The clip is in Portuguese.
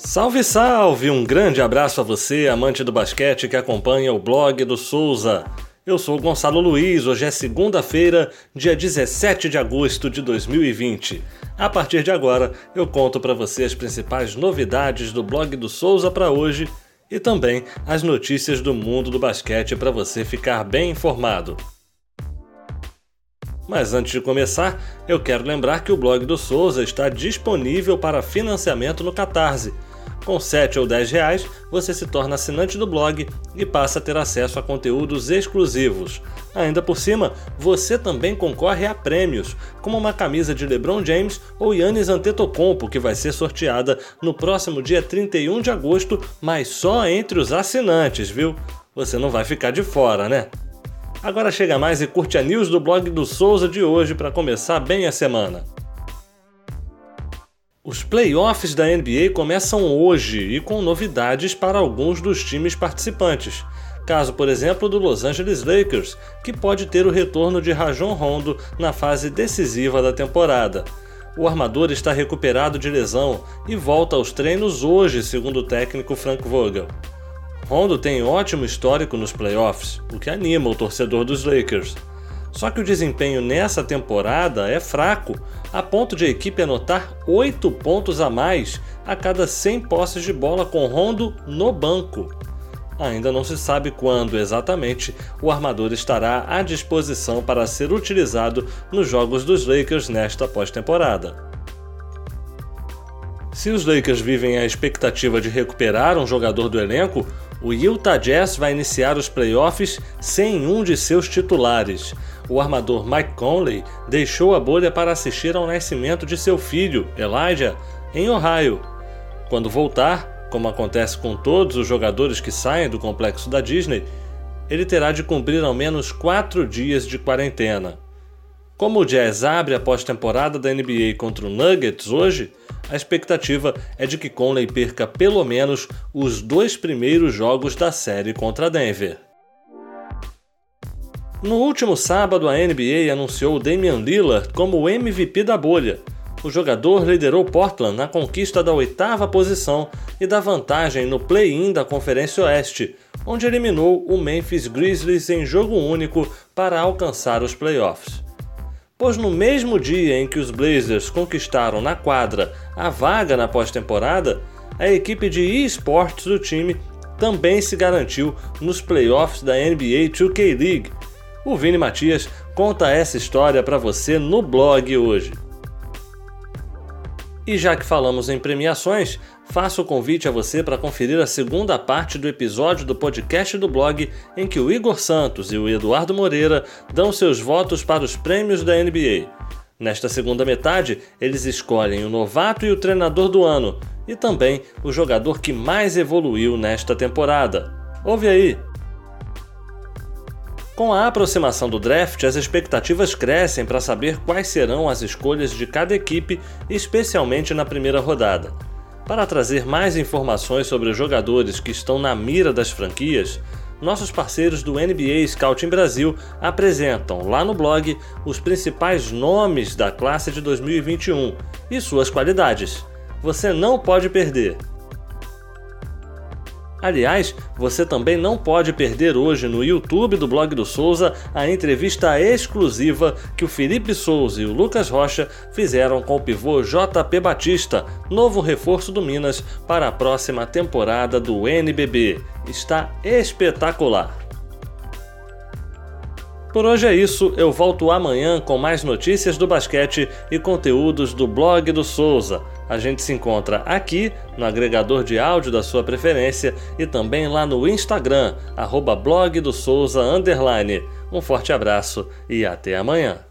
Salve, salve! Um grande abraço a você, amante do basquete que acompanha o blog do Souza. Eu sou Gonçalo Luiz, hoje é segunda-feira, dia 17 de agosto de 2020. A partir de agora, eu conto para você as principais novidades do blog do Souza para hoje e também as notícias do mundo do basquete para você ficar bem informado. Mas antes de começar, eu quero lembrar que o blog do Souza está disponível para financiamento no Catarse. Com 7 ou 10 reais, você se torna assinante do blog e passa a ter acesso a conteúdos exclusivos. Ainda por cima, você também concorre a prêmios, como uma camisa de LeBron James ou Yannis Antetokounmpo, que vai ser sorteada no próximo dia 31 de agosto, mas só entre os assinantes, viu? Você não vai ficar de fora, né? Agora chega mais e curte a news do blog do Souza de hoje para começar bem a semana. Os playoffs da NBA começam hoje e com novidades para alguns dos times participantes. Caso, por exemplo, do Los Angeles Lakers, que pode ter o retorno de Rajon Rondo na fase decisiva da temporada. O armador está recuperado de lesão e volta aos treinos hoje, segundo o técnico Frank Vogel. Rondo tem ótimo histórico nos playoffs, o que anima o torcedor dos Lakers. Só que o desempenho nessa temporada é fraco, a ponto de a equipe anotar 8 pontos a mais a cada 100 posses de bola com Rondo no banco. Ainda não se sabe quando exatamente o armador estará à disposição para ser utilizado nos jogos dos Lakers nesta pós-temporada. Se os Lakers vivem a expectativa de recuperar um jogador do elenco, o Utah Jazz vai iniciar os playoffs sem um de seus titulares. O armador Mike Conley deixou a bolha para assistir ao nascimento de seu filho, Elijah, em Ohio. Quando voltar, como acontece com todos os jogadores que saem do complexo da Disney, ele terá de cumprir ao menos quatro dias de quarentena. Como o Jazz abre a pós-temporada da NBA contra o Nuggets hoje, a expectativa é de que Conley perca pelo menos os dois primeiros jogos da série contra Denver. No último sábado, a NBA anunciou Damian Lillard como o MVP da bolha. O jogador liderou Portland na conquista da oitava posição e da vantagem no play-in da Conferência Oeste, onde eliminou o Memphis Grizzlies em jogo único para alcançar os playoffs pois no mesmo dia em que os Blazers conquistaram na quadra a vaga na pós-temporada, a equipe de esportes do time também se garantiu nos playoffs da NBA 2K League. O Vini Matias conta essa história para você no blog hoje. E já que falamos em premiações, faço o convite a você para conferir a segunda parte do episódio do podcast do blog em que o Igor Santos e o Eduardo Moreira dão seus votos para os prêmios da NBA. Nesta segunda metade, eles escolhem o novato e o treinador do ano, e também o jogador que mais evoluiu nesta temporada. Ouve aí! Com a aproximação do draft, as expectativas crescem para saber quais serão as escolhas de cada equipe, especialmente na primeira rodada. Para trazer mais informações sobre os jogadores que estão na mira das franquias, nossos parceiros do NBA Scouting Brasil apresentam lá no blog os principais nomes da classe de 2021 e suas qualidades. Você não pode perder! Aliás, você também não pode perder hoje no YouTube do blog do Souza a entrevista exclusiva que o Felipe Souza e o Lucas Rocha fizeram com o pivô JP Batista, novo reforço do Minas para a próxima temporada do NBB. Está espetacular! Por hoje é isso, eu volto amanhã com mais notícias do basquete e conteúdos do blog do Souza. A gente se encontra aqui no agregador de áudio da sua preferência e também lá no Instagram, arroba blog do Souza. Um forte abraço e até amanhã.